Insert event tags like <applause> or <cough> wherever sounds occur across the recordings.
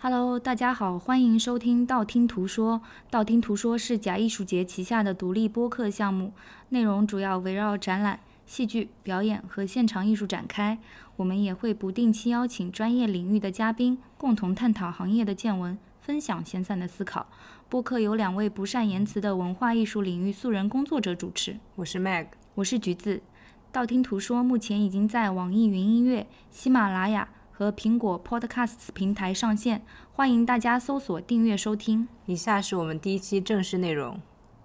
Hello，大家好，欢迎收听道听途说。道听途说是假艺术节旗下的独立播客项目，内容主要围绕展览、戏剧表演和现场艺术展开。我们也会不定期邀请专业领域的嘉宾，共同探讨行业的见闻，分享闲散的思考。播客由两位不善言辞的文化艺术领域素人工作者主持。我是 Mag，我是橘子。道听途说目前已经在网易云音乐、喜马拉雅。和苹果 Podcasts 平台上线，欢迎大家搜索订阅收听。以下是我们第一期正式内容。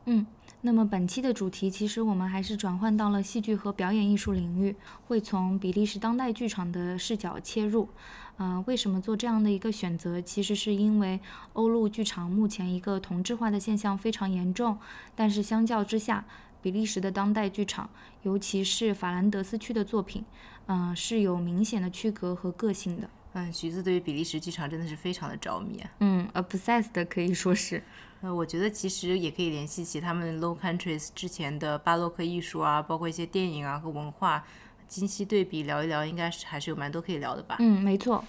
嗯，那么本期的主题其实我们还是转换到了戏剧和表演艺术领域，会从比利时当代剧场的视角切入。啊，为什么做这样的一个选择？其实是因为欧陆剧场目前一个同质化的现象非常严重，但是相较之下，比利时的当代剧场，尤其是法兰德斯区的作品。嗯，是有明显的区隔和个性的。嗯，橘子对于比利时剧场真的是非常的着迷。嗯，obsessed 可以说是。呃，我觉得其实也可以联系起他们 Low Countries 之前的巴洛克艺术啊，包括一些电影啊和文化，今昔对比聊一聊，应该是还是有蛮多可以聊的吧。嗯，没错。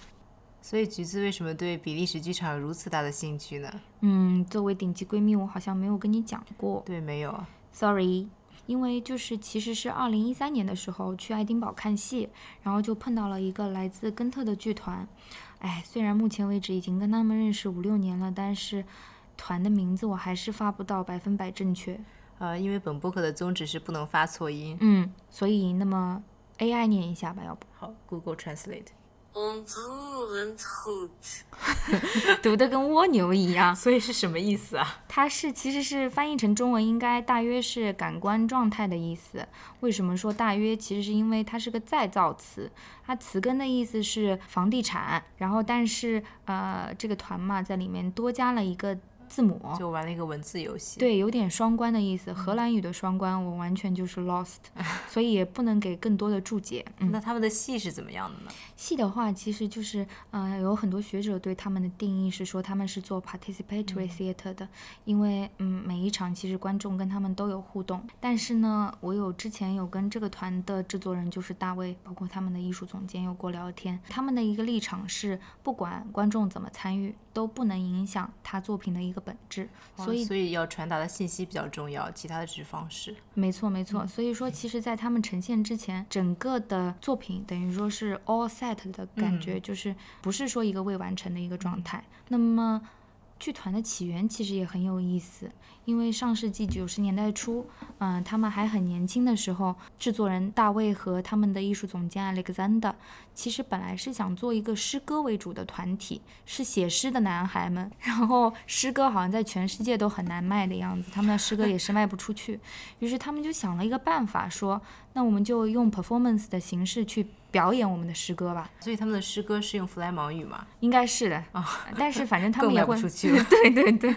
所以橘子为什么对比利时剧场有如此大的兴趣呢？嗯，作为顶级闺蜜，我好像没有跟你讲过。对，没有。Sorry。因为就是其实是二零一三年的时候去爱丁堡看戏，然后就碰到了一个来自根特的剧团，哎，虽然目前为止已经跟他们认识五六年了，但是团的名字我还是发不到百分百正确。呃，因为本播客的宗旨是不能发错音。嗯，所以那么 AI 念一下吧，要不好，Google Translate。<laughs> 读的跟蜗牛一样，所以是什么意思啊？它是其实是翻译成中文应该大约是感官状态的意思。为什么说大约？其实是因为它是个再造词，它词根的意思是房地产，然后但是呃这个团嘛在里面多加了一个。字母就玩了一个文字游戏，对，有点双关的意思。荷兰语的双关，我完全就是 <laughs> lost，所以也不能给更多的注解。那他们的戏是怎么样的呢？戏的话，其实就是，呃，有很多学者对他们的定义是说他们是做 participatory theater 的，因为，嗯，每一场其实观众跟他们都有互动。但是呢，我有之前有跟这个团的制作人就是大卫，包括他们的艺术总监有过聊天，他们的一个立场是，不管观众怎么参与，都不能影响他作品的一个。本质，所以所以要传达的信息比较重要，其他的只是方式。没错没错，所以说其实，在他们呈现之前，整个的作品等于说是 all set 的感觉，就是不是说一个未完成的一个状态。那么。剧团的起源其实也很有意思，因为上世纪九十年代初，嗯，他们还很年轻的时候，制作人大卫和他们的艺术总监 Alexander，其实本来是想做一个诗歌为主的团体，是写诗的男孩们。<laughs> 然后诗歌好像在全世界都很难卖的样子，他们的诗歌也是卖不出去。于是他们就想了一个办法，说，那我们就用 performance 的形式去。表演我们的诗歌吧，所以他们的诗歌是用弗莱芒语吗？应该是的啊，但是反正 <laughs> 他们也会，出去 <laughs> 了。对对对，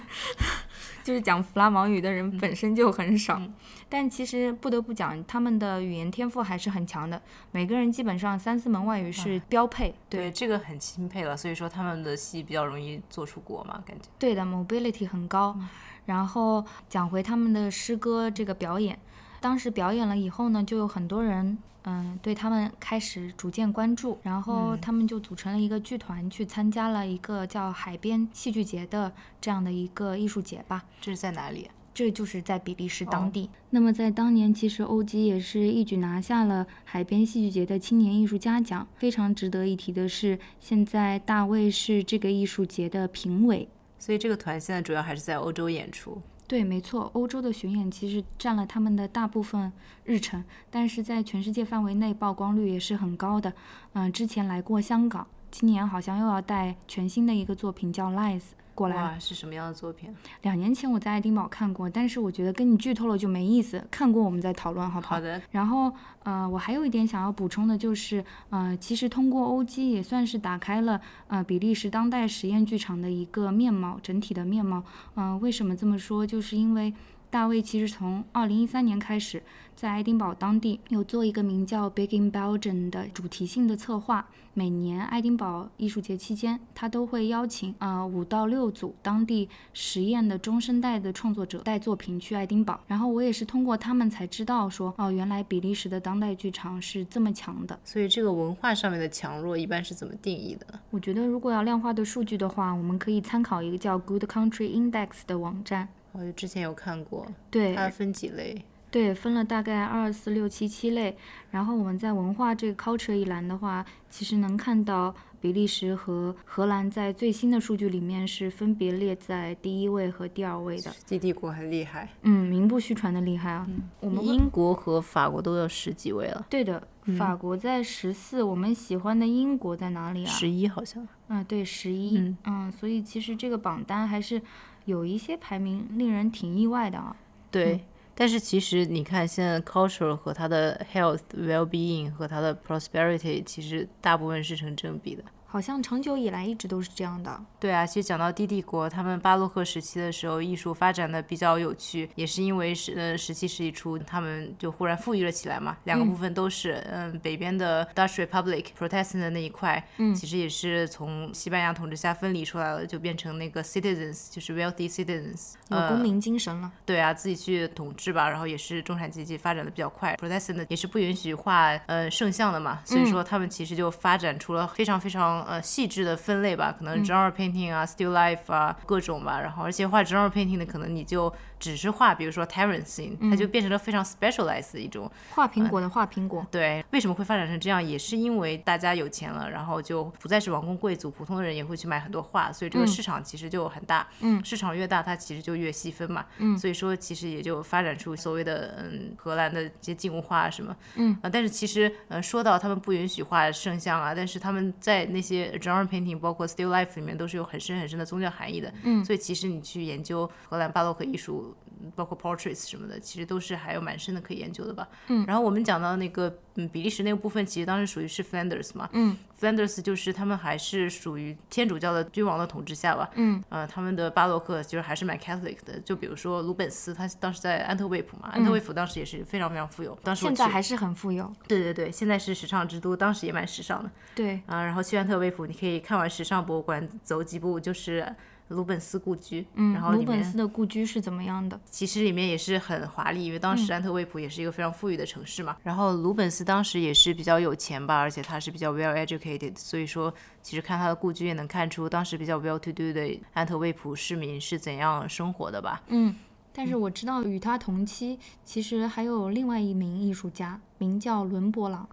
就是讲弗拉芒语的人本身就很少，但其实不得不讲，他们的语言天赋还是很强的，每个人基本上三四门外语是标配。对，这个很钦佩了，所以说他们的戏比较容易做出国嘛，感觉。对的，mobility 很高。然后讲回他们的诗歌这个表演，当时表演了以后呢，就有很多人。嗯，对他们开始逐渐关注，然后他们就组成了一个剧团，去参加了一个叫海边戏剧节的这样的一个艺术节吧。这是在哪里？这就是在比利时当地。那么在当年，其实欧吉也是一举拿下了海边戏剧节的青年艺术家奖。非常值得一提的是，现在大卫是这个艺术节的评委。所以这个团现在主要还是在欧洲演出。对，没错，欧洲的巡演其实占了他们的大部分日程，但是在全世界范围内曝光率也是很高的。嗯，之前来过香港，今年好像又要带全新的一个作品叫《Lies》。过来是什么样的作品？两年前我在爱丁堡看过，但是我觉得跟你剧透了就没意思。看过我们再讨论，好不好？好的。然后呃，我还有一点想要补充的就是，呃，其实通过欧基也算是打开了呃比利时当代实验剧场的一个面貌，整体的面貌。嗯，为什么这么说？就是因为大卫其实从二零一三年开始，在爱丁堡当地有做一个名叫 Big in Belgium 的主题性的策划。每年爱丁堡艺术节期间，他都会邀请啊五到六组当地实验的中生代的创作者带作品去爱丁堡。然后我也是通过他们才知道说，哦，原来比利时的当代剧场是这么强的。所以这个文化上面的强弱一般是怎么定义的？我觉得如果要量化的数据的话，我们可以参考一个叫 Good Country Index 的网站。我之前有看过，对，它分几类？对，分了大概二四六七七类。然后我们在文化这个 culture 一栏的话，其实能看到比利时和荷兰在最新的数据里面是分别列在第一位和第二位的。地帝国很厉害，嗯，名不虚传的厉害啊。我们英国和法国都有十几位了。对的，法国在十四。我们喜欢的英国在哪里啊？十一好像。嗯，对，十一。嗯，所以其实这个榜单还是有一些排名令人挺意外的啊。对。但是其实你看，现在 culture 和它的 health well being 和它的 prosperity 其实大部分是成正比的。好像长久以来一直都是这样的。对啊，其实讲到低帝国，他们巴洛克时期的时候，艺术发展的比较有趣，也是因为是呃十七世纪初，他们就忽然富裕了起来嘛。两个部分都是，嗯，北边的 Dutch Republic Protestant 的那一块，嗯，其实也是从西班牙统治下分离出来了，就变成那个 citizens，就是 wealthy citizens，有公民精神了。对啊，自己去统治吧，然后也是中产阶级发展的比较快。Protestant 也是不允许画呃圣像的嘛，所以说他们其实就发展出了非常非常。呃，细致的分类吧，可能 genre painting 啊，still life 啊，各种吧。然后，而且画 genre painting 的，可能你就。只是画，比如说 Terrancing，它就变成了非常 specialized 的一种画苹果的画苹果。对，为什么会发展成这样？也是因为大家有钱了，然后就不再是王公贵族，普通的人也会去买很多画，所以这个市场其实就很大。嗯，市场越大，它其实就越细分嘛。嗯，所以说其实也就发展出所谓的嗯荷兰的一些静物画什么。嗯啊，但是其实呃说到他们不允许画圣像啊，但是他们在那些 genre painting 包括 still life 里面都是有很深很深的宗教含义的。嗯，所以其实你去研究荷兰巴洛克艺术。包括 portraits 什么的，其实都是还有蛮深的可以研究的吧。嗯，然后我们讲到那个嗯比利时那个部分，其实当时属于是 Flanders 嘛。嗯，Flanders 就是他们还是属于天主教的君王的统治下吧。嗯，呃，他们的巴洛克就是还是蛮 Catholic 的。就比如说鲁本斯，他当时在安特卫普嘛，安特卫普当时也是非常非常富有。当时现在还是很富有。对对对，现在是时尚之都，当时也蛮时尚的。对。啊，然后去安特卫普，你可以看完时尚博物馆，走几步就是。鲁本斯故居，嗯，然后鲁本斯的故居是怎么样的？其实里面也是很华丽，因为当时安特卫普也是一个非常富裕的城市嘛。然后鲁本斯当时也是比较有钱吧，而且他是比较 well educated，所以说其实看他的故居也能看出当时比较 well to do 的安特卫普市民是怎样生活的吧。嗯，但是我知道与他同期其实还有另外一名艺术家，名叫伦勃朗，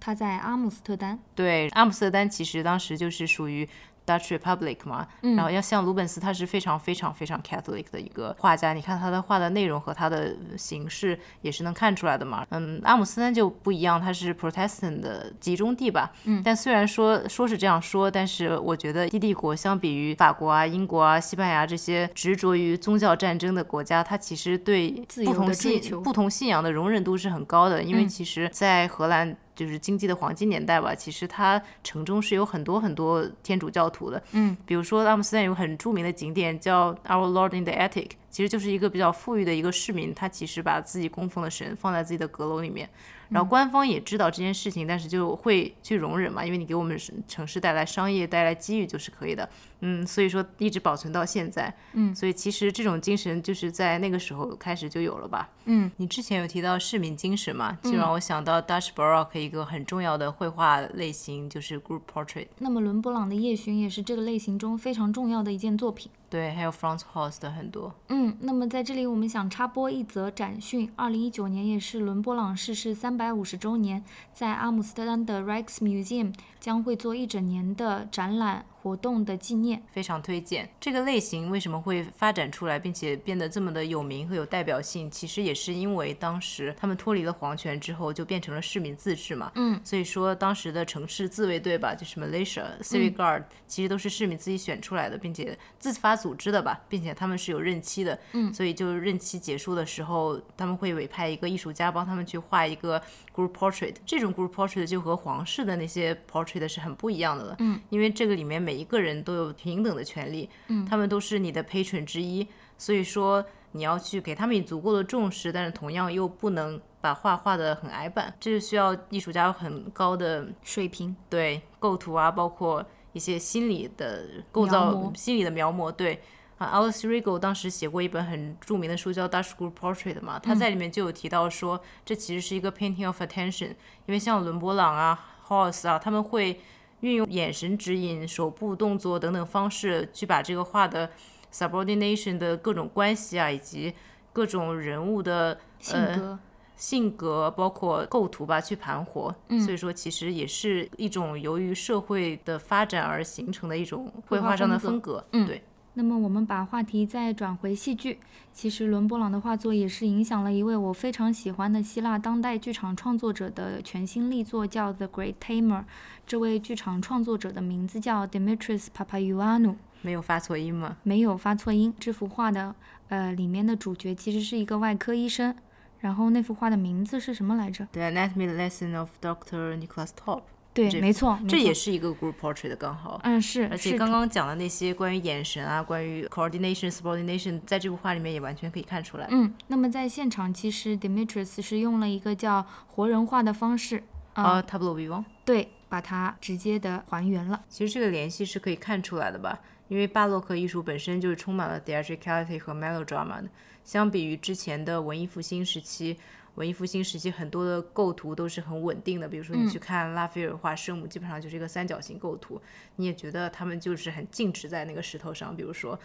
他在阿姆斯特丹。对，阿姆斯特丹其实当时就是属于。Dutch Republic 嘛，然后要像鲁本斯，他是非常非常非常 Catholic 的一个画家。你看他的画的内容和他的形式也是能看出来的嘛。嗯，阿姆斯特丹就不一样，它是 Protestant 的集中地吧。嗯，但虽然说说是这样说，但是我觉得帝国相比于法国啊、英国啊、西班牙这些执着于宗教战争的国家，它其实对不同信不同信仰的容忍度是很高的。因为其实，在荷兰。就是经济的黄金年代吧，其实它城中是有很多很多天主教徒的，嗯，比如说阿姆斯特丹有很著名的景点叫 Our Lord in the Attic，其实就是一个比较富裕的一个市民，他其实把自己供奉的神放在自己的阁楼里面。然后官方也知道这件事情，但是就会去容忍嘛，因为你给我们城市带来商业、带来机遇就是可以的，嗯，所以说一直保存到现在，嗯，所以其实这种精神就是在那个时候开始就有了吧，嗯，你之前有提到市民精神嘛，就让我想到 Dutch Baroque 一个很重要的绘画类型就是 Group Portrait。那么伦勃朗的夜巡也是这个类型中非常重要的一件作品。对，还有 front house 的很多。嗯，那么在这里我们想插播一则展讯，二零一九年也是伦勃朗逝世三百五十周年，在阿姆斯特丹的 Rijksmuseum 将会做一整年的展览。活动的纪念非常推荐。这个类型为什么会发展出来，并且变得这么的有名和有代表性？其实也是因为当时他们脱离了皇权之后，就变成了市民自治嘛。嗯，所以说当时的城市自卫队吧，就是 militia、civic guard，其实都是市民自己选出来的，并且自发组织的吧，并且他们是有任期的。嗯，所以就任期结束的时候，他们会委派一个艺术家帮他们去画一个 group portrait。这种 group portrait 就和皇室的那些 portrait 是很不一样的了。嗯，因为这个里面每一个人都有平等的权利，嗯，他们都是你的 patron 之一，所以说你要去给他们以足够的重视，但是同样又不能把画画的很矮板，这就需要艺术家有很高的水平。对构图啊，包括一些心理的构造、心理的描摹。对啊，Alice Rigo 当时写过一本很著名的书叫《Dutch School Portrait》嘛，他在里面就有提到说，这其实是一个 painting of attention，因为像伦勃朗啊、House 啊，他们会运用眼神指引、手部动作等等方式去把这个画的。subordination 的各种关系啊，以及各种人物的性格、性格，包括构图吧，去盘活。所以说，其实也是一种由于社会的发展而形成的一种绘画上的风格。嗯，对。那么我们把话题再转回戏剧，其实伦勃朗的画作也是影响了一位我非常喜欢的希腊当代剧场创作者的全新力作，叫《The Great Tamer》。这位剧场创作者的名字叫 Dimitris Papaioannou。没有发错音吗？没有发错音。这幅画的呃里面的主角其实是一个外科医生。然后那幅画的名字是什么来着？The Anatomy Lesson of Doctor Nicholas Top。对，没错，这也是一个 group portrait 的刚好。嗯，是。而且刚刚讲的那些关于眼神啊，关于 coordination、subordination，在这幅画里面也完全可以看出来。嗯，那么在现场，其实 Dimitris 是用了一个叫活人画的方式啊，tableau vivant。对，把它直接的还原了。其实这个联系是可以看出来的吧？因为巴洛克艺术本身就是充满了 theatricality 和 melodrama 的，相比于之前的文艺复兴时期，文艺复兴时期很多的构图都是很稳定的，比如说你去看拉斐尔画圣母，基本上就是一个三角形构图，你也觉得他们就是很静止在那个石头上。比如说，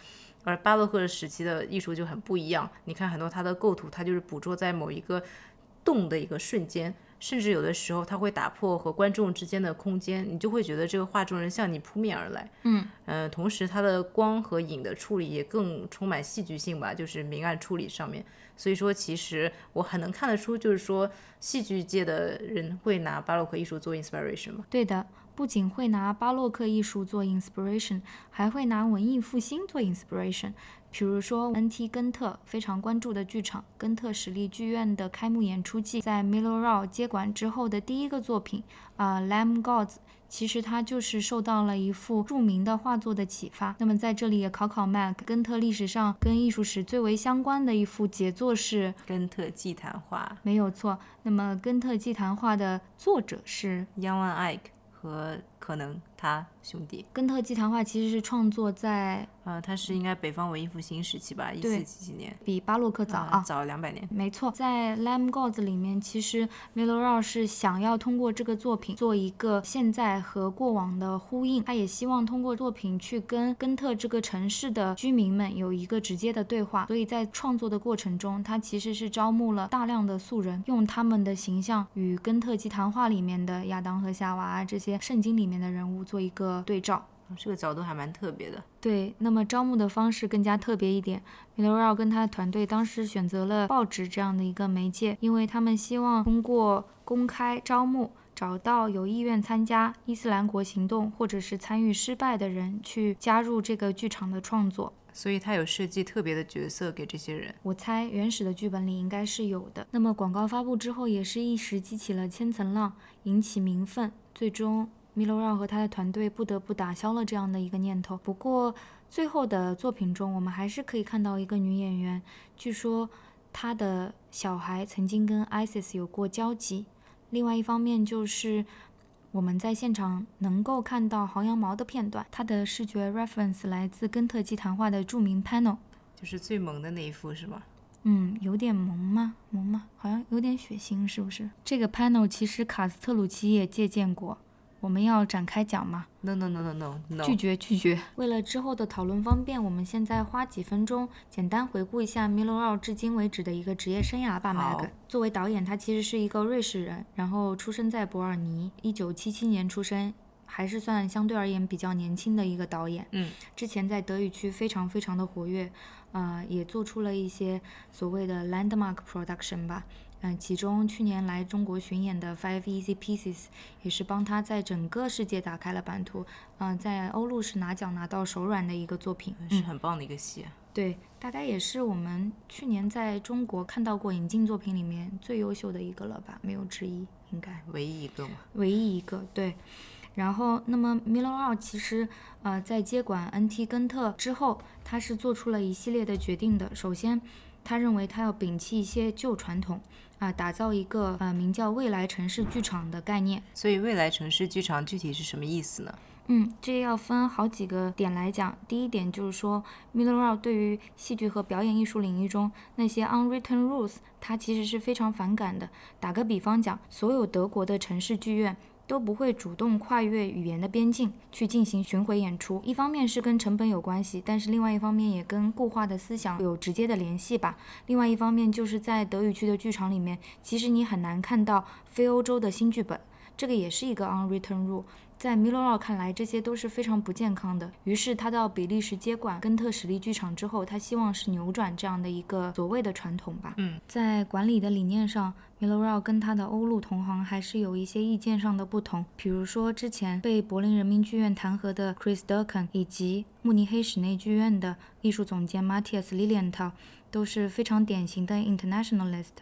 而巴洛克时期的艺术就很不一样，你看很多它的构图，它就是捕捉在某一个动的一个瞬间。甚至有的时候，它会打破和观众之间的空间，你就会觉得这个画中人向你扑面而来。嗯，呃，同时它的光和影的处理也更充满戏剧性吧，就是明暗处理上面。所以说，其实我很能看得出，就是说戏剧界的人会拿巴洛克艺术做 inspiration 吗？对的，不仅会拿巴洛克艺术做 inspiration，还会拿文艺复兴做 inspiration。比如说，N.T. 根特非常关注的剧场根特实力剧院的开幕演出季，在 Milo Rau 接管之后的第一个作品啊，《Lamb Gods》，其实他就是受到了一幅著名的画作的启发。那么在这里也考考 Mac，根特历史上跟艺术史最为相关的一幅杰作是《根特祭坛画》，没有错。那么《根特祭坛画》的作者是 Jan Eyck 和可能他兄弟。根特祭坛画其实是创作在。呃，他是应该北方文艺复兴时期吧，一四几几年，比巴洛克早啊，早两百年。没错，在《Lamb Gods》里面，其实 Rau 是想要通过这个作品做一个现在和过往的呼应，他也希望通过作品去跟根特这个城市的居民们有一个直接的对话。所以在创作的过程中，他其实是招募了大量的素人，用他们的形象与根特祭坛画里面的亚当和夏娃这些圣经里面的人物做一个对照。这个角度还蛮特别的。对，那么招募的方式更加特别一点。米罗奥跟他的团队当时选择了报纸这样的一个媒介，因为他们希望通过公开招募，找到有意愿参加伊斯兰国行动或者是参与失败的人，去加入这个剧场的创作。所以他有设计特别的角色给这些人。我猜原始的剧本里应该是有的。那么广告发布之后，也是一时激起了千层浪，引起民愤，最终。米罗让和他的团队不得不打消了这样的一个念头。不过，最后的作品中，我们还是可以看到一个女演员，据说她的小孩曾经跟 ISIS 有过交集。另外一方面，就是我们在现场能够看到薅羊毛的片段，它的视觉 reference 来自根特基谈话的著名 panel，就是最萌的那一幅，是吗？嗯，有点萌吗？萌吗？好像有点血腥，是不是？这个 panel 其实卡斯特鲁奇也借鉴过。我们要展开讲吗？No no no no no no，拒绝拒绝。为了之后的讨论方便，我们现在花几分钟简单回顾一下米洛奥至今为止的一个职业生涯吧。麦克作为导演，他其实是一个瑞士人，然后出生在伯尔尼，一九七七年出生，还是算相对而言比较年轻的一个导演。嗯，之前在德语区非常非常的活跃，呃，也做出了一些所谓的 landmark production 吧。嗯，其中去年来中国巡演的 Five Easy Pieces 也是帮他在整个世界打开了版图。嗯，在欧陆是拿奖拿到手软的一个作品，是很棒的一个戏。对，大概也是我们去年在中国看到过引进作品里面最优秀的一个了吧，没有之一，应该唯一一个嘛。唯一一个，对。然后，那么米洛奥其实呃在接管 NT 根特之后，他是做出了一系列的决定的。首先，他认为他要摒弃一些旧传统，啊，打造一个呃名叫未来城市剧场的概念。所以，未来城市剧场具体是什么意思呢？嗯，这要分好几个点来讲。第一点就是说，Miller 对于戏剧和表演艺术领域中那些 unwritten rules，他其实是非常反感的。打个比方讲，所有德国的城市剧院都不会主动跨越语言的边境去进行巡回演出。一方面是跟成本有关系，但是另外一方面也跟固化的思想有直接的联系吧。另外一方面就是在德语区的剧场里面，其实你很难看到非欧洲的新剧本，这个也是一个 unwritten rule。在 Miller 看来，这些都是非常不健康的。于是他到比利时接管根特实力剧场之后，他希望是扭转这样的一个所谓的传统吧。嗯，在管理的理念上，Miller 跟他的欧陆同行还是有一些意见上的不同。比如说，之前被柏林人民剧院弹劾的 Chris Durkin，以及慕尼黑室内剧院的艺术总监 Matthias Lilienthal，都是非常典型的 internationalist。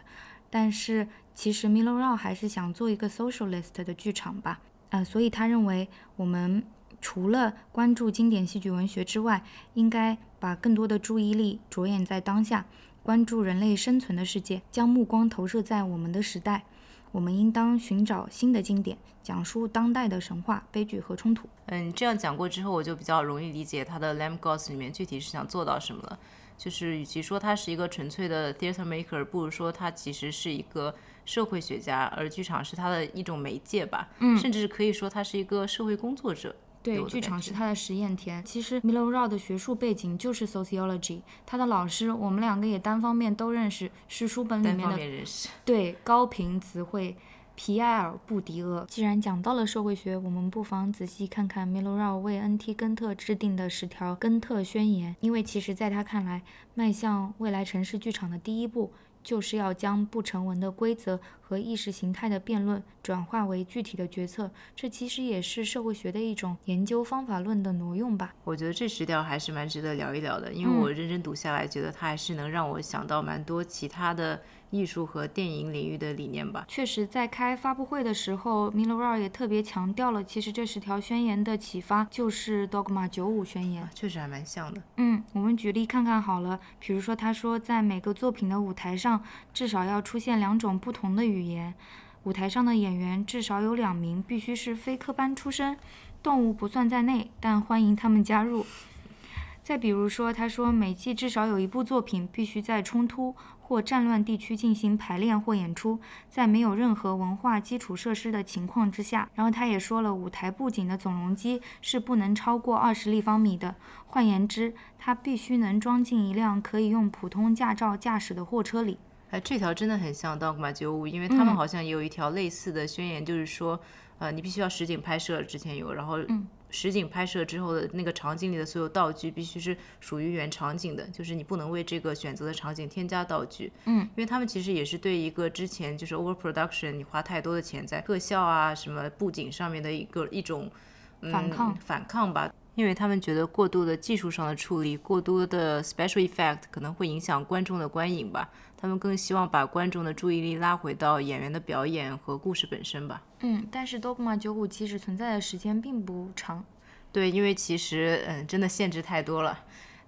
但是其实 Miller 还是想做一个 socialist 的剧场吧。呃，所以他认为，我们除了关注经典戏剧文学之外，应该把更多的注意力着眼在当下，关注人类生存的世界，将目光投射在我们的时代。我们应当寻找新的经典，讲述当代的神话、悲剧和冲突。嗯，这样讲过之后，我就比较容易理解他的《Lamb Gods》里面具体是想做到什么了。就是，与其说他是一个纯粹的 theater maker，不如说他其实是一个。社会学家，而剧场是他的一种媒介吧，嗯，甚至可以说他是一个社会工作者。对，剧场是他的实验田。其实 Miller Rao 的学术背景就是 sociology，他的老师我们两个也单方面都认识，是书本里面的对高频词汇皮埃尔·布迪厄。既然讲到了社会学，我们不妨仔细看看 Miller Rao 为 N.T. 根特制定的十条根特宣言，因为其实在他看来，迈向未来城市剧场的第一步。就是要将不成文的规则和意识形态的辩论转化为具体的决策，这其实也是社会学的一种研究方法论的挪用吧。我觉得这十条还是蛮值得聊一聊的，因为我认真读下来，觉得它还是能让我想到蛮多其他的。艺术和电影领域的理念吧。确实，在开发布会的时候 Rao 也特别强调了，其实这十条宣言的启发就是《Dogma 九五宣言》，确实还蛮像的。嗯，我们举例看看好了。比如说，他说，在每个作品的舞台上，至少要出现两种不同的语言。舞台上的演员至少有两名必须是非科班出身，动物不算在内，但欢迎他们加入。再比如说，他说，每季至少有一部作品必须在冲突。或战乱地区进行排练或演出，在没有任何文化基础设施的情况之下。然后他也说了，舞台布景的总容积是不能超过二十立方米的。换言之，它必须能装进一辆可以用普通驾照驾驶的货车里。哎，这条真的很像《Dogma 九五》，因为他们好像也有一条类似的宣言，就是说，呃，你必须要实景拍摄，之前有，然后。实景拍摄之后的那个场景里的所有道具必须是属于原场景的，就是你不能为这个选择的场景添加道具。嗯，因为他们其实也是对一个之前就是 overproduction，你花太多的钱在特效啊什么布景上面的一个一种反抗反抗吧。因为他们觉得过度的技术上的处理，过多的 special effect 可能会影响观众的观影吧。他们更希望把观众的注意力拉回到演员的表演和故事本身吧。嗯，但是 Dogma 九五其实存在的时间并不长。对，因为其实嗯，真的限制太多了。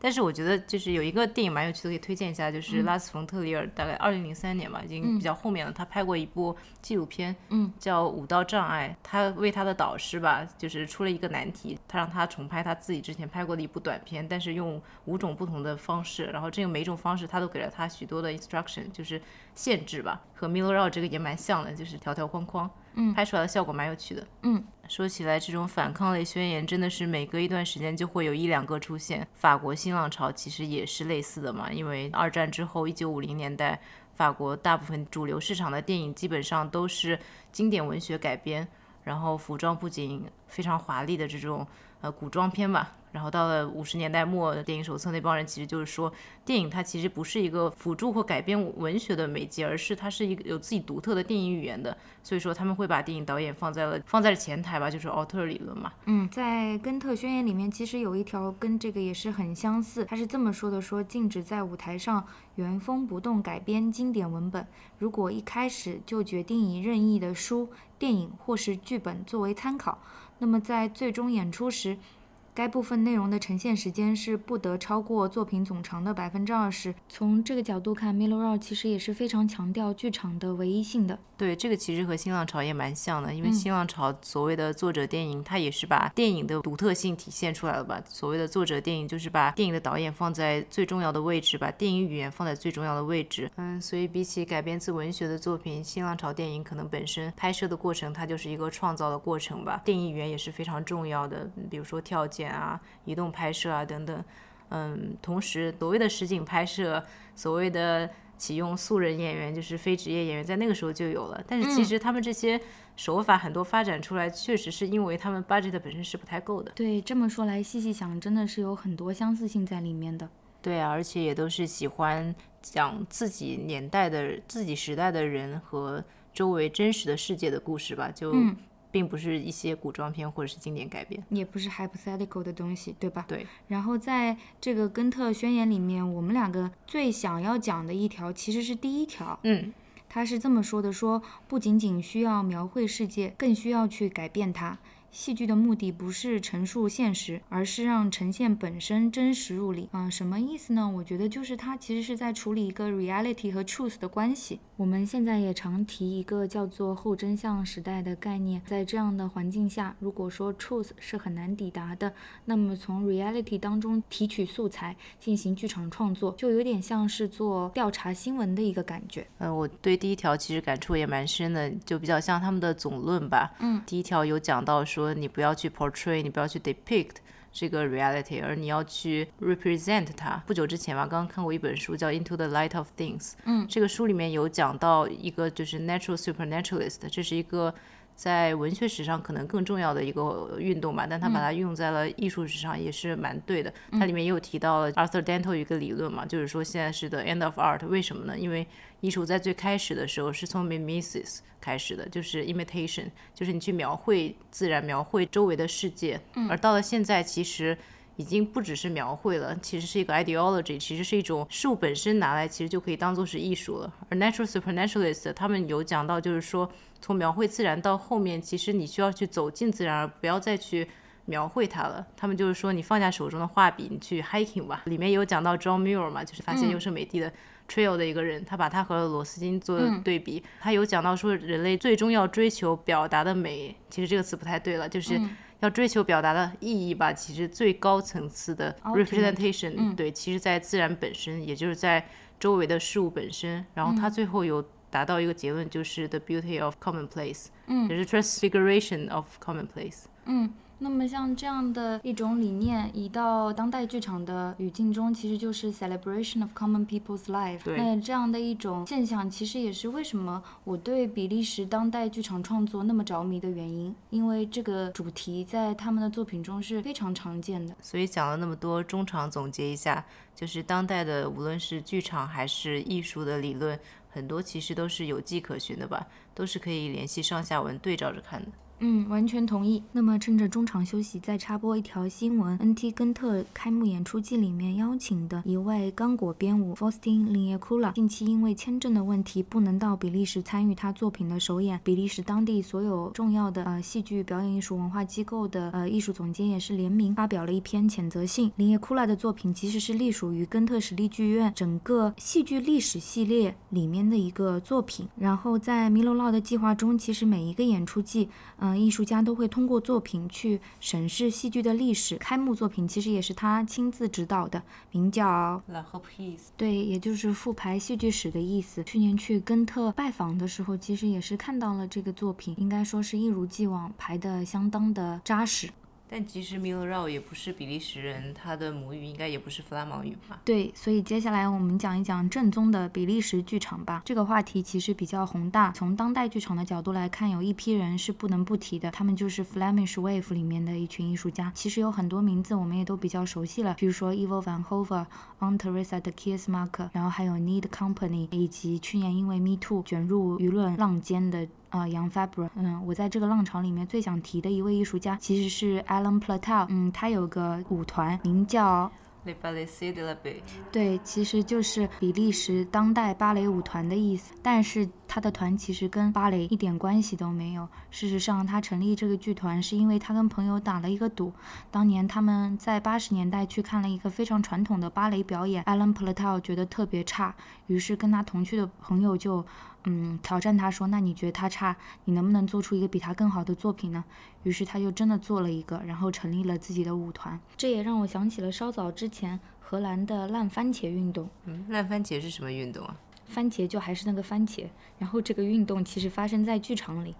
但是我觉得就是有一个电影蛮有趣的，可以推荐一下，就是拉斯冯特里尔，大概二零零三年吧，已经比较后面了。他拍过一部纪录片，嗯，叫《五道障碍》。他为他的导师吧，就是出了一个难题，他让他重拍他自己之前拍过的一部短片，但是用五种不同的方式，然后这个每一种方式他都给了他许多的 instruction，就是限制吧。和 Miller Rao 这个也蛮像的，就是条条框框。嗯，拍出来的效果蛮有趣的。嗯，说起来，这种反抗类宣言真的是每隔一段时间就会有一两个出现。法国新浪潮其实也是类似的嘛，因为二战之后，一九五零年代，法国大部分主流市场的电影基本上都是经典文学改编，然后服装布景非常华丽的这种呃古装片吧。然后到了五十年代末，电影手册那帮人其实就是说，电影它其实不是一个辅助或改编文学的媒介，而是它是一个有自己独特的电影语言的。所以说他们会把电影导演放在了放在了前台吧，就是奥特理论嘛。嗯，在根特宣言里面，其实有一条跟这个也是很相似，他是这么说的：说禁止在舞台上原封不动改编经典文本。如果一开始就决定以任意的书、电影或是剧本作为参考，那么在最终演出时。该部分内容的呈现时间是不得超过作品总长的百分之二十。从这个角度看，Milo Rau 其实也是非常强调剧场的唯一性的。对，这个其实和新浪潮也蛮像的，因为新浪潮所谓的作者电影，它也是把电影的独特性体现出来了吧？所谓的作者电影，就是把电影的导演放在最重要的位置，把电影语言放在最重要的位置。嗯，所以比起改编自文学的作品，新浪潮电影可能本身拍摄的过程，它就是一个创造的过程吧。电影语言也是非常重要的，比如说跳剪啊、移动拍摄啊等等。嗯，同时所谓的实景拍摄，所谓的。启用素人演员，就是非职业演员，在那个时候就有了。但是其实他们这些手法很多发展出来，确实是因为他们 budget 本身是不太够的。对，这么说来细细想，真的是有很多相似性在里面的。对啊，而且也都是喜欢讲自己年代的、自己时代的人和周围真实的世界的故事吧，就。并不是一些古装片或者是经典改编，也不是 hypothetical 的东西，对吧？对。然后在这个根特宣言里面，我们两个最想要讲的一条其实是第一条。嗯，他是这么说的：说不仅仅需要描绘世界，更需要去改变它。戏剧的目的不是陈述现实，而是让呈现本身真实入理。啊，什么意思呢？我觉得就是它其实是在处理一个 reality 和 truth 的关系。我们现在也常提一个叫做后真相时代的概念。在这样的环境下，如果说 truth 是很难抵达的，那么从 reality 当中提取素材进行剧场创作，就有点像是做调查新闻的一个感觉。嗯，我对第一条其实感触也蛮深的，就比较像他们的总论吧。嗯，第一条有讲到说。你不要去 portray，你不要去 depict 这个 reality，而你要去 represent 它。不久之前吧，刚刚看过一本书叫《Into the Light of Things》，嗯，这个书里面有讲到一个就是 natural supernaturalist，这是一个在文学史上可能更重要的一个运动吧，但他把它用在了艺术史上也是蛮对的。它里面也有提到了 Arthur Danto 一个理论嘛，就是说现在是 the end of art，为什么呢？因为艺术在最开始的时候是从 mimesis 开始的，就是 imitation，就是你去描绘自然，描绘周围的世界。而到了现在，其实已经不只是描绘了，其实是一个 ideology，其实是一种事物本身拿来其实就可以当做是艺术了。而 natural supernaturalist 他们有讲到，就是说从描绘自然到后面，其实你需要去走进自然，而不要再去描绘它了。他们就是说，你放下手中的画笔，你去 hiking 吧。里面有讲到 John Muir 嘛，就是发现优胜美地的。Trail 的一个人，他把他和罗斯金做对比，他有讲到说，人类最终要追求表达的美，其实这个词不太对了，就是要追求表达的意义吧。其实最高层次的 representation，对，其实在自然本身，也就是在周围的事物本身。然后他最后有达到一个结论，就是 the beauty of commonplace，嗯也是 transfiguration of commonplace。嗯。那么像这样的一种理念移到当代剧场的语境中，其实就是 celebration of common people's life。那这样的一种现象，其实也是为什么我对比利时当代剧场创作那么着迷的原因，因为这个主题在他们的作品中是非常常见的。所以讲了那么多，中场总结一下，就是当代的无论是剧场还是艺术的理论，很多其实都是有迹可循的吧，都是可以联系上下文对照着看的。嗯，完全同意。那么趁着中场休息，再插播一条新闻：NT 根特开幕演出季里面邀请的一位刚果编舞 Faustin l i n k u l a 近期因为签证的问题不能到比利时参与他作品的首演。比利时当地所有重要的呃戏剧表演艺术文化机构的呃艺术总监也是联名发表了一篇谴责信。林耶库拉的作品其实是隶属于根特实力剧院整个戏剧历史系列里面的一个作品。然后在米罗洛的计划中，其实每一个演出季。嗯，艺术家都会通过作品去审视戏剧的历史。开幕作品其实也是他亲自指导的，名叫《La p e 对，也就是复排戏剧史的意思。去年去根特拜访的时候，其实也是看到了这个作品，应该说是一如既往排的相当的扎实。但其实米勒绕也不是比利时人，他的母语应该也不是弗拉芒语吧？对，所以接下来我们讲一讲正宗的比利时剧场吧。这个话题其实比较宏大，从当代剧场的角度来看，有一批人是不能不提的，他们就是 Flemish Wave 里面的一群艺术家。其实有很多名字我们也都比较熟悉了，比如说 Evo van Hove、Aunt Teresa de Keersmaker，然后还有 Need Company，以及去年因为 Me Too 卷入舆论浪尖的。啊，杨 Fabre，嗯，我在这个浪潮里面最想提的一位艺术家其实是 Alan Platel，嗯，他有个舞团名叫对，其实就是比利时当代芭蕾舞团的意思。但是他的团其实跟芭蕾一点关系都没有。事实上，他成立这个剧团是因为他跟朋友打了一个赌。当年他们在八十年代去看了一个非常传统的芭蕾表演，Alan p l a t o 觉得特别差，于是跟他同去的朋友就。嗯，挑战他说，那你觉得他差，你能不能做出一个比他更好的作品呢？于是他就真的做了一个，然后成立了自己的舞团。这也让我想起了稍早之前荷兰的烂番茄运动。嗯，烂番茄是什么运动啊？番茄就还是那个番茄，然后这个运动其实发生在剧场里。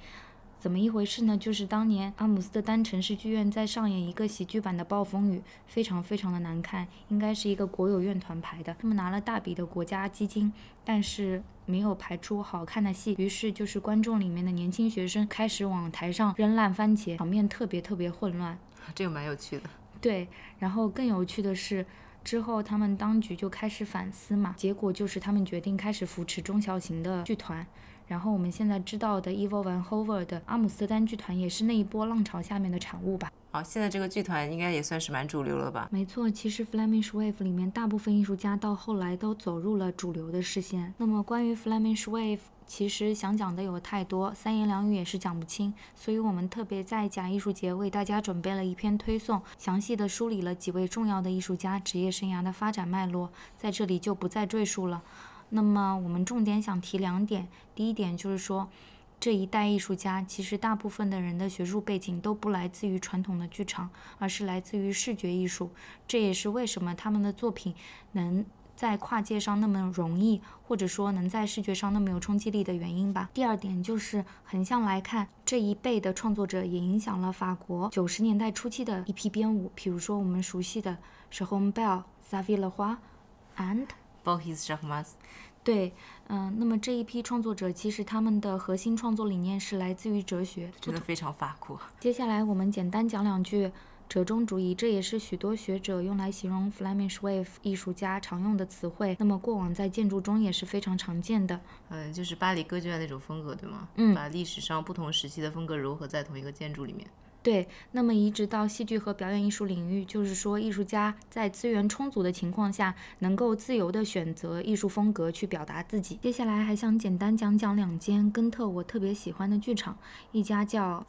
怎么一回事呢？就是当年阿姆斯特丹城市剧院在上演一个喜剧版的《暴风雨》，非常非常的难看，应该是一个国有院团排的，他们拿了大笔的国家基金，但是没有排出好看的戏，于是就是观众里面的年轻学生开始往台上扔烂番茄，场面特别特别混乱。这个蛮有趣的。对，然后更有趣的是，之后他们当局就开始反思嘛，结果就是他们决定开始扶持中小型的剧团。然后我们现在知道的 Evil Van Hove 的阿姆斯特丹剧团也是那一波浪潮下面的产物吧？好，现在这个剧团应该也算是蛮主流了吧？没错，其实 Flemish Wave 里面大部分艺术家到后来都走入了主流的视线。那么关于 Flemish Wave，其实想讲的有太多，三言两语也是讲不清，所以我们特别在假艺术节为大家准备了一篇推送，详细的梳理了几位重要的艺术家职业生涯的发展脉络，在这里就不再赘述了。那么我们重点想提两点，第一点就是说，这一代艺术家其实大部分的人的学术背景都不来自于传统的剧场，而是来自于视觉艺术，这也是为什么他们的作品能在跨界上那么容易，或者说能在视觉上那么有冲击力的原因吧。第二点就是横向来看，这一辈的创作者也影响了法国九十年代初期的一批编舞，比如说我们熟悉的 Jérôme Bell、Xavier Le Roy and。对，嗯，那么这一批创作者其实他们的核心创作理念是来自于哲学，真的非常法国。接下来我们简单讲两句折中主义，这也是许多学者用来形容 Flemish Wave 艺术家常用的词汇。那么过往在建筑中也是非常常见的，嗯，就是巴黎歌剧院那种风格，对吗？嗯，把历史上不同时期的风格糅合在同一个建筑里面。对，那么移植到戏剧和表演艺术领域，就是说艺术家在资源充足的情况下，能够自由地选择艺术风格去表达自己。接下来还想简单讲讲两间根特我特别喜欢的剧场，一家叫，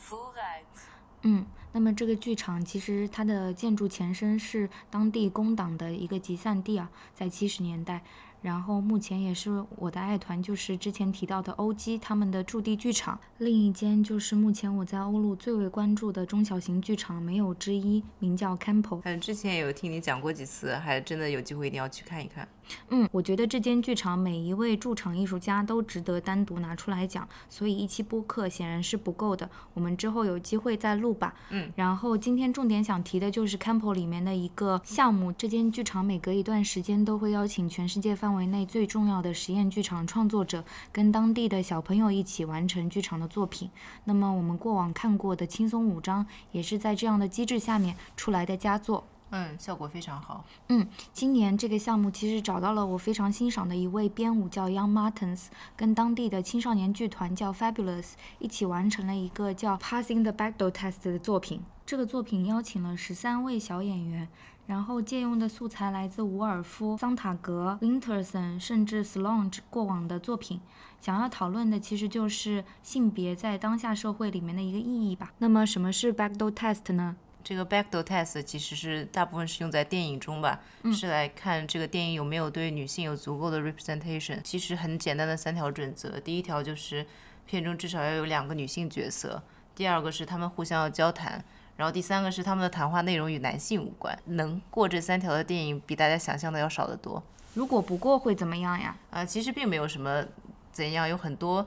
嗯，那么这个剧场其实它的建筑前身是当地工党的一个集散地啊，在七十年代。然后目前也是我的爱团，就是之前提到的欧基他们的驻地剧场。另一间就是目前我在欧陆最为关注的中小型剧场，没有之一，名叫 Campo。嗯，之前也有听你讲过几次，还真的有机会一定要去看一看。嗯，我觉得这间剧场每一位驻场艺术家都值得单独拿出来讲，所以一期播客显然是不够的，我们之后有机会再录吧。嗯，然后今天重点想提的就是 Campo 里面的一个项目，这间剧场每隔一段时间都会邀请全世界范围内最重要的实验剧场创作者跟当地的小朋友一起完成剧场的作品。那么我们过往看过的轻松五章也是在这样的机制下面出来的佳作。嗯，效果非常好。嗯，今年这个项目其实找到了我非常欣赏的一位编舞，叫 Young Martins，跟当地的青少年剧团叫 Fabulous 一起完成了一个叫 Passing the Bechdel Test 的作品。这个作品邀请了十三位小演员，然后借用的素材来自伍尔夫、桑塔格、Winterson，甚至 Slonge 过往的作品。想要讨论的其实就是性别在当下社会里面的一个意义吧。那么什么是 Bechdel Test 呢？这个 Bechdel test 其实是大部分是用在电影中吧，是来看这个电影有没有对女性有足够的 representation。其实很简单的三条准则，第一条就是片中至少要有两个女性角色，第二个是她们互相要交谈，然后第三个是他们的谈话内容与男性无关。能过这三条的电影比大家想象的要少得多。如果不过会怎么样呀？啊，其实并没有什么怎样，有很多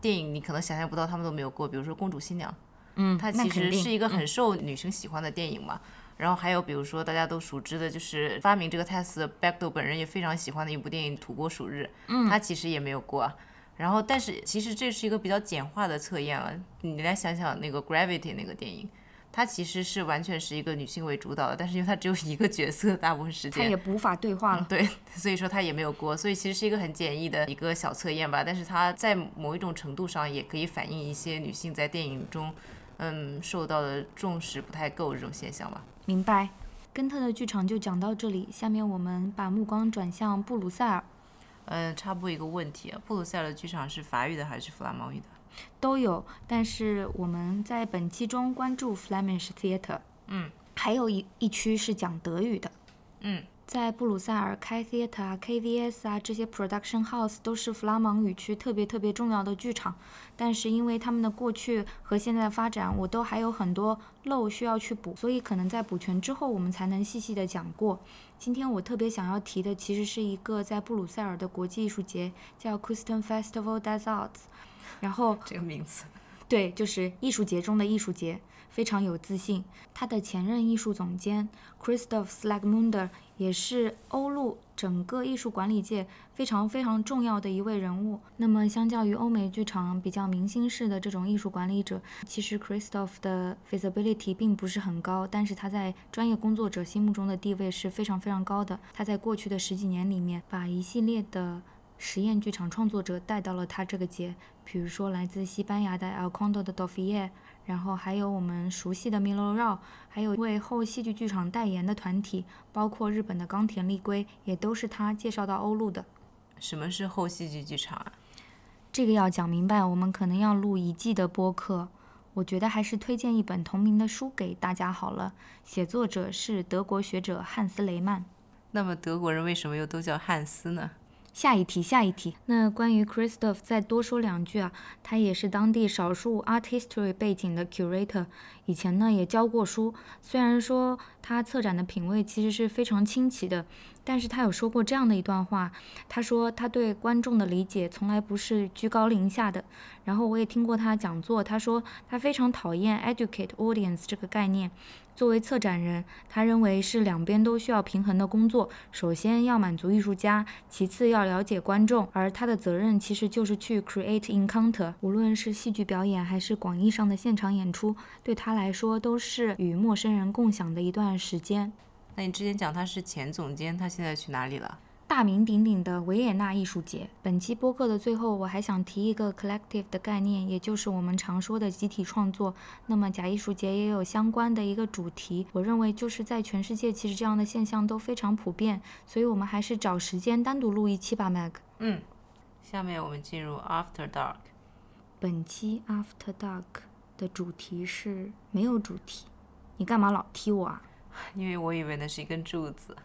电影你可能想象不到他们都没有过，比如说《公主新娘》。嗯，它其实是一个很受女生喜欢的电影嘛。然后还有比如说大家都熟知的，就是发明这个 test Bechdel 本人也非常喜欢的一部电影《土拨鼠日》，嗯，他其实也没有过。然后但是其实这是一个比较简化的测验了。你来想想那个 Gravity 那个电影，它其实是完全是一个女性为主导的，但是因为它只有一个角色，大部分时间它也无法对话了。对，所以说它也没有过。所以其实是一个很简易的一个小测验吧。但是它在某一种程度上也可以反映一些女性在电影中。嗯，受到的重视不太够这种现象吧？明白。根特的剧场就讲到这里，下面我们把目光转向布鲁塞尔。嗯，插播一个问题啊，布鲁塞尔的剧场是法语的还是弗拉芒语的？都有，但是我们在本期中关注 Flemish Theatre。嗯，还有一一区是讲德语的。嗯，在布鲁塞尔开 theatre 啊、KVS 啊这些 production house 都是弗拉芒语区特别特别重要的剧场，但是因为他们的过去和现在的发展，我都还有很多漏需要去补，所以可能在补全之后，我们才能细细的讲过。今天我特别想要提的，其实是一个在布鲁塞尔的国际艺术节，叫 Kusten Festival des Arts，然后这个名字，对，就是艺术节中的艺术节。非常有自信。他的前任艺术总监 Christoph Slagmunder 也是欧陆整个艺术管理界非常非常重要的一位人物。那么，相较于欧美剧场比较明星式的这种艺术管理者，其实 Christoph 的 visibility 并不是很高，但是他在专业工作者心目中的地位是非常非常高的。他在过去的十几年里面，把一系列的实验剧场创作者带到了他这个节，比如说来自西班牙的 El Condo 的 Dofie。然后还有我们熟悉的 Milo Rao，还有为后戏剧剧场代言的团体，包括日本的冈田立圭，也都是他介绍到欧陆的。什么是后戏剧剧场啊？这个要讲明白，我们可能要录一季的播客。我觉得还是推荐一本同名的书给大家好了。写作者是德国学者汉斯雷曼。那么德国人为什么又都叫汉斯呢？下一题，下一题。那关于 Christophe 再多说两句啊，他也是当地少数 art history 背景的 curator，以前呢也教过书。虽然说他策展的品味其实是非常清奇的，但是他有说过这样的一段话，他说他对观众的理解从来不是居高临下的。然后我也听过他讲座，他说他非常讨厌 educate audience 这个概念。作为策展人，他认为是两边都需要平衡的工作。首先要满足艺术家，其次要了解观众。而他的责任其实就是去 create encounter。无论是戏剧表演还是广义上的现场演出，对他来说都是与陌生人共享的一段时间。那你之前讲他是前总监，他现在去哪里了？大名鼎鼎的维也纳艺术节。本期播客的最后，我还想提一个 collective 的概念，也就是我们常说的集体创作。那么假艺术节也有相关的一个主题，我认为就是在全世界，其实这样的现象都非常普遍。所以我们还是找时间单独录一期吧，Mag。嗯，下面我们进入 After Dark。本期 After Dark 的主题是没有主题，你干嘛老踢我啊？因为我以为那是一根柱子。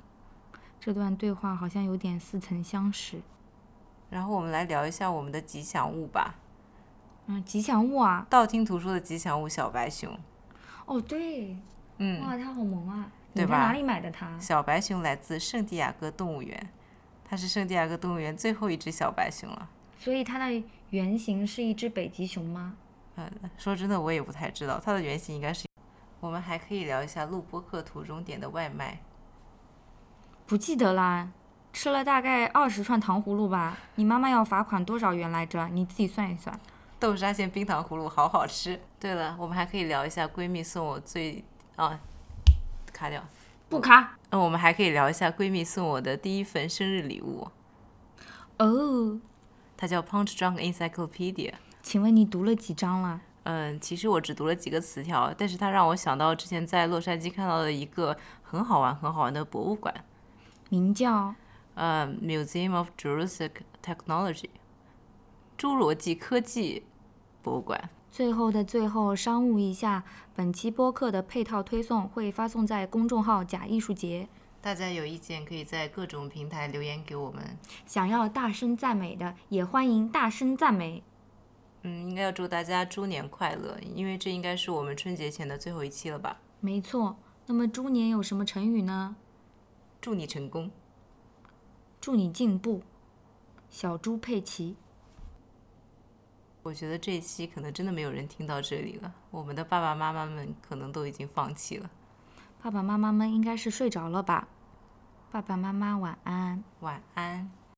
这段对话好像有点似曾相识，然后我们来聊一下我们的吉祥物吧。嗯，吉祥物啊，道听途说的吉祥物小白熊。哦，对，嗯，哇，它好萌啊！对吧？哪里买的它？小白熊来自圣地亚哥动物园，它是圣地亚哥动物园最后一只小白熊了。所以它的原型是一只北极熊吗？嗯，说真的，我也不太知道，它的原型应该是。我们还可以聊一下录播课途中点的外卖。不记得啦，吃了大概二十串糖葫芦吧。你妈妈要罚款多少元来着？你自己算一算。豆沙馅冰糖葫芦好好吃。对了，我们还可以聊一下闺蜜送我最啊，卡掉。不卡。那我们还可以聊一下闺蜜送我的第一份生日礼物。哦。它叫 Punch Drunk Encyclopedia。请问你读了几章了？嗯，其实我只读了几个词条，但是它让我想到之前在洛杉矶看到的一个很好玩、很好玩的博物馆。名叫呃 Museum of Jurassic Technology，侏罗纪科技博物馆。最后的最后，商务一下，本期播客的配套推送会发送在公众号“假艺术节”。大家有意见可以在各种平台留言给我们。想要大声赞美的，也欢迎大声赞美。嗯，应该要祝大家猪年快乐，因为这应该是我们春节前的最后一期了吧？没错。那么猪年有什么成语呢？祝你成功，祝你进步，小猪佩奇。我觉得这一期可能真的没有人听到这里了，我们的爸爸妈妈们可能都已经放弃了。爸爸妈妈们应该是睡着了吧？爸爸妈妈晚安，晚安。